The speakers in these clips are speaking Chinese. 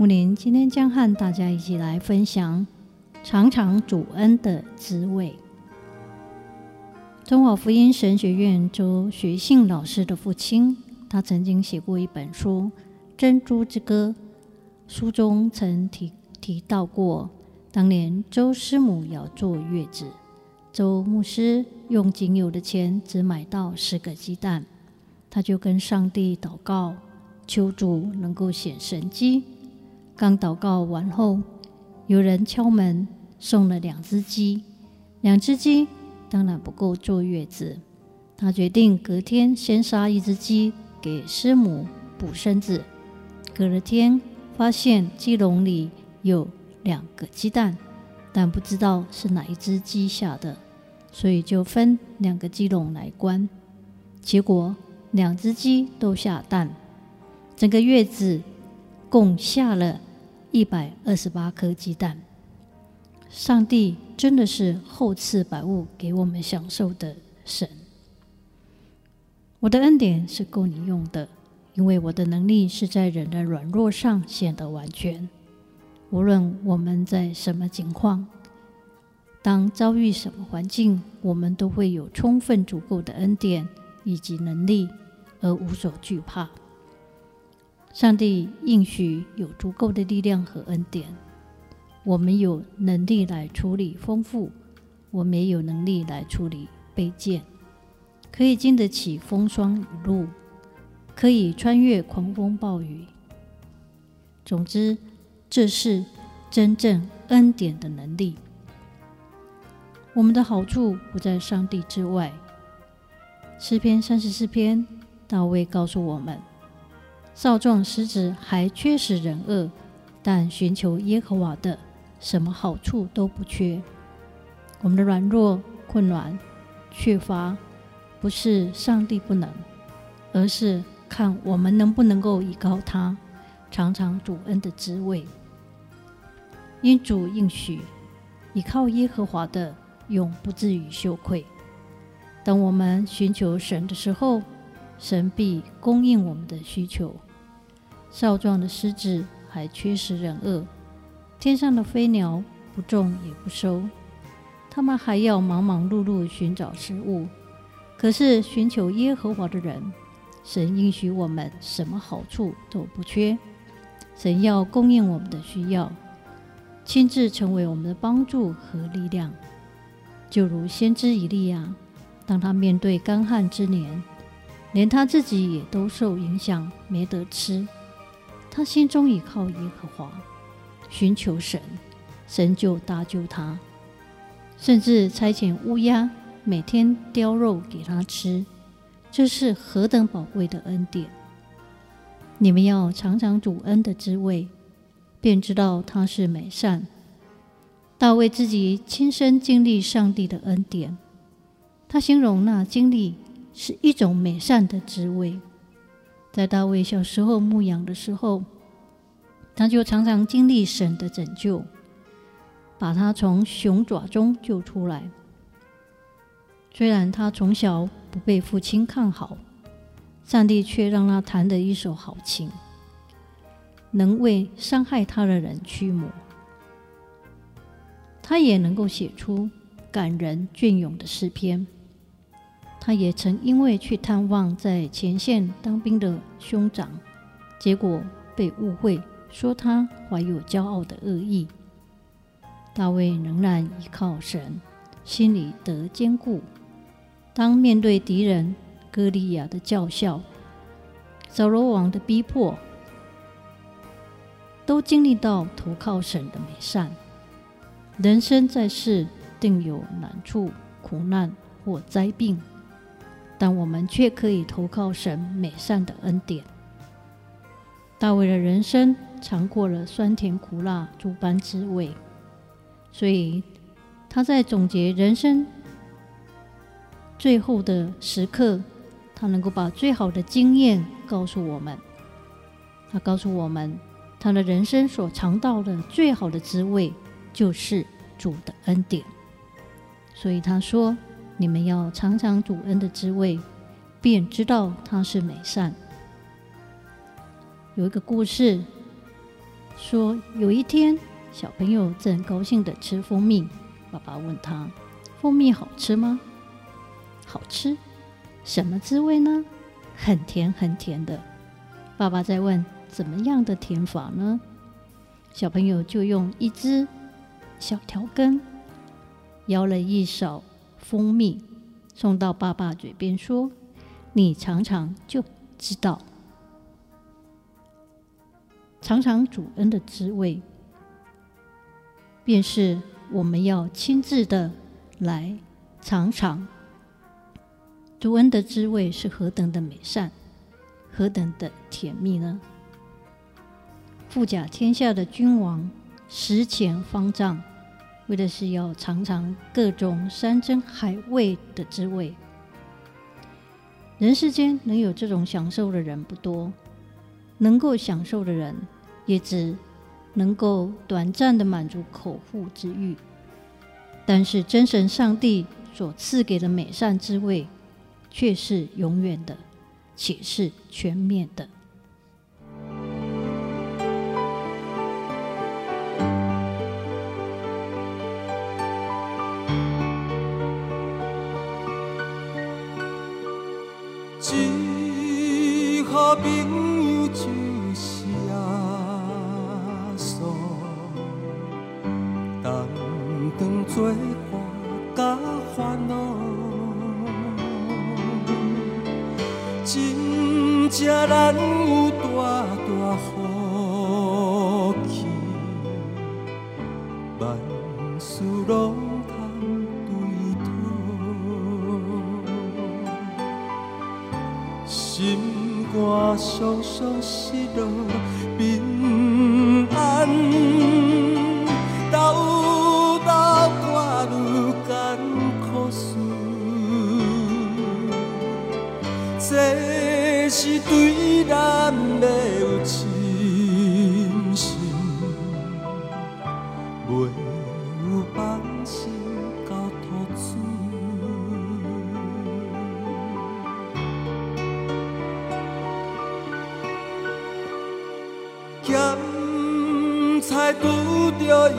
木林今天将和大家一起来分享尝尝主恩的滋味。中华福音神学院周学信老师的父亲，他曾经写过一本书《珍珠之歌》，书中曾提提到过，当年周师母要坐月子，周牧师用仅有的钱只买到十个鸡蛋，他就跟上帝祷告，求主能够显神迹。刚祷告完后，有人敲门，送了两只鸡。两只鸡当然不够坐月子，他决定隔天先杀一只鸡给师母补身子。隔了天，发现鸡笼里有两个鸡蛋，但不知道是哪一只鸡下的，所以就分两个鸡笼来关。结果两只鸡都下蛋，整个月子共下了。一百二十八颗鸡蛋，上帝真的是厚赐百物给我们享受的神。我的恩典是够你用的，因为我的能力是在人的软弱上显得完全。无论我们在什么情况，当遭遇什么环境，我们都会有充分足够的恩典以及能力，而无所惧怕。上帝应许有足够的力量和恩典，我们有能力来处理丰富，我们也有能力来处理卑贱，可以经得起风霜雨露，可以穿越狂风暴雨。总之，这是真正恩典的能力。我们的好处不在上帝之外。诗篇三十四篇，大卫告诉我们。少壮狮子还缺食忍饿，但寻求耶和华的，什么好处都不缺。我们的软弱、困难、缺乏，不是上帝不能，而是看我们能不能够依靠他，尝尝主恩的滋味。因主应许，依靠耶和华的，永不至于羞愧。当我们寻求神的时候，神必供应我们的需求。少壮的狮子还缺食忍饿，天上的飞鸟不种也不收，他们还要忙忙碌碌寻找食物。可是寻求耶和华的人，神应许我们什么好处都不缺。神要供应我们的需要，亲自成为我们的帮助和力量。就如先知以利亚，当他面对干旱之年，连他自己也都受影响，没得吃。他心中倚靠耶和华，寻求神，神就搭救他，甚至差遣乌鸦每天叼肉给他吃，这是何等宝贵的恩典！你们要尝尝主恩的滋味，便知道他是美善。大卫自己亲身经历上帝的恩典，他形容那经历是一种美善的滋味。在大卫小时候牧羊的时候，他就常常经历神的拯救，把他从熊爪中救出来。虽然他从小不被父亲看好，上帝却让他弹得一手好琴，能为伤害他的人驱魔。他也能够写出感人隽永的诗篇。他也曾因为去探望在前线当兵的兄长，结果被误会，说他怀有骄傲的恶意。大卫仍然依靠神，心里得坚固。当面对敌人歌利亚的叫嚣、扫罗王的逼迫，都经历到投靠神的美善。人生在世，定有难处、苦难或灾病。但我们却可以投靠神美善的恩典。大卫的人生尝过了酸甜苦辣诸般滋味，所以他在总结人生最后的时刻，他能够把最好的经验告诉我们。他告诉我们，他的人生所尝到的最好的滋味，就是主的恩典。所以他说：“你们要尝尝主恩的滋味，便知道他是美善。”有一个故事说，有一天小朋友正高兴地吃蜂蜜，爸爸问他：“蜂蜜好吃吗？”“好吃。”“什么滋味呢？”“很甜，很甜的。”爸爸在问：“怎么样的甜法呢？”小朋友就用一只小调羹舀了一勺蜂蜜，送到爸爸嘴边，说：“你尝尝就知道。”尝尝主恩的滋味，便是我们要亲自的来尝尝主恩的滋味是何等的美善，何等的甜蜜呢？富甲天下的君王食前方丈，为的是要尝尝各种山珍海味的滋味。人世间能有这种享受的人不多。能够享受的人，也只能够短暂的满足口腹之欲。但是真神上帝所赐给的美善滋味，却是永远的，且是全面的。做伴甲烦恼，真正咱有大大福气，万事拢通对妥，心肝酸酸失落，这是对咱的有信心，未有放心到吐酸。咸菜拄着油。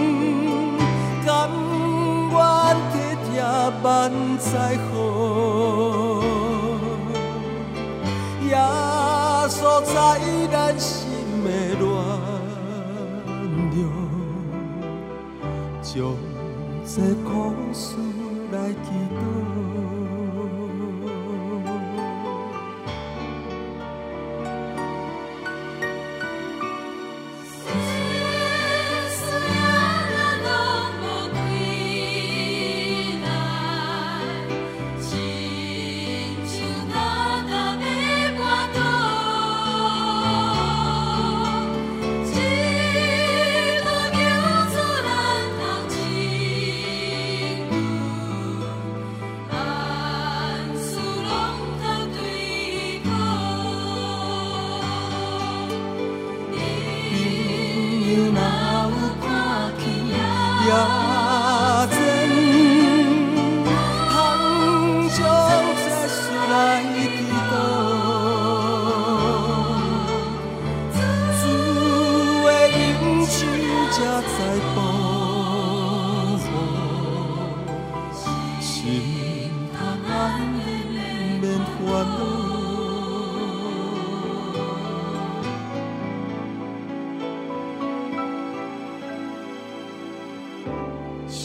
万载好，耶稣在咱心的暖流，将这苦事来祈祷。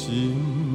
心。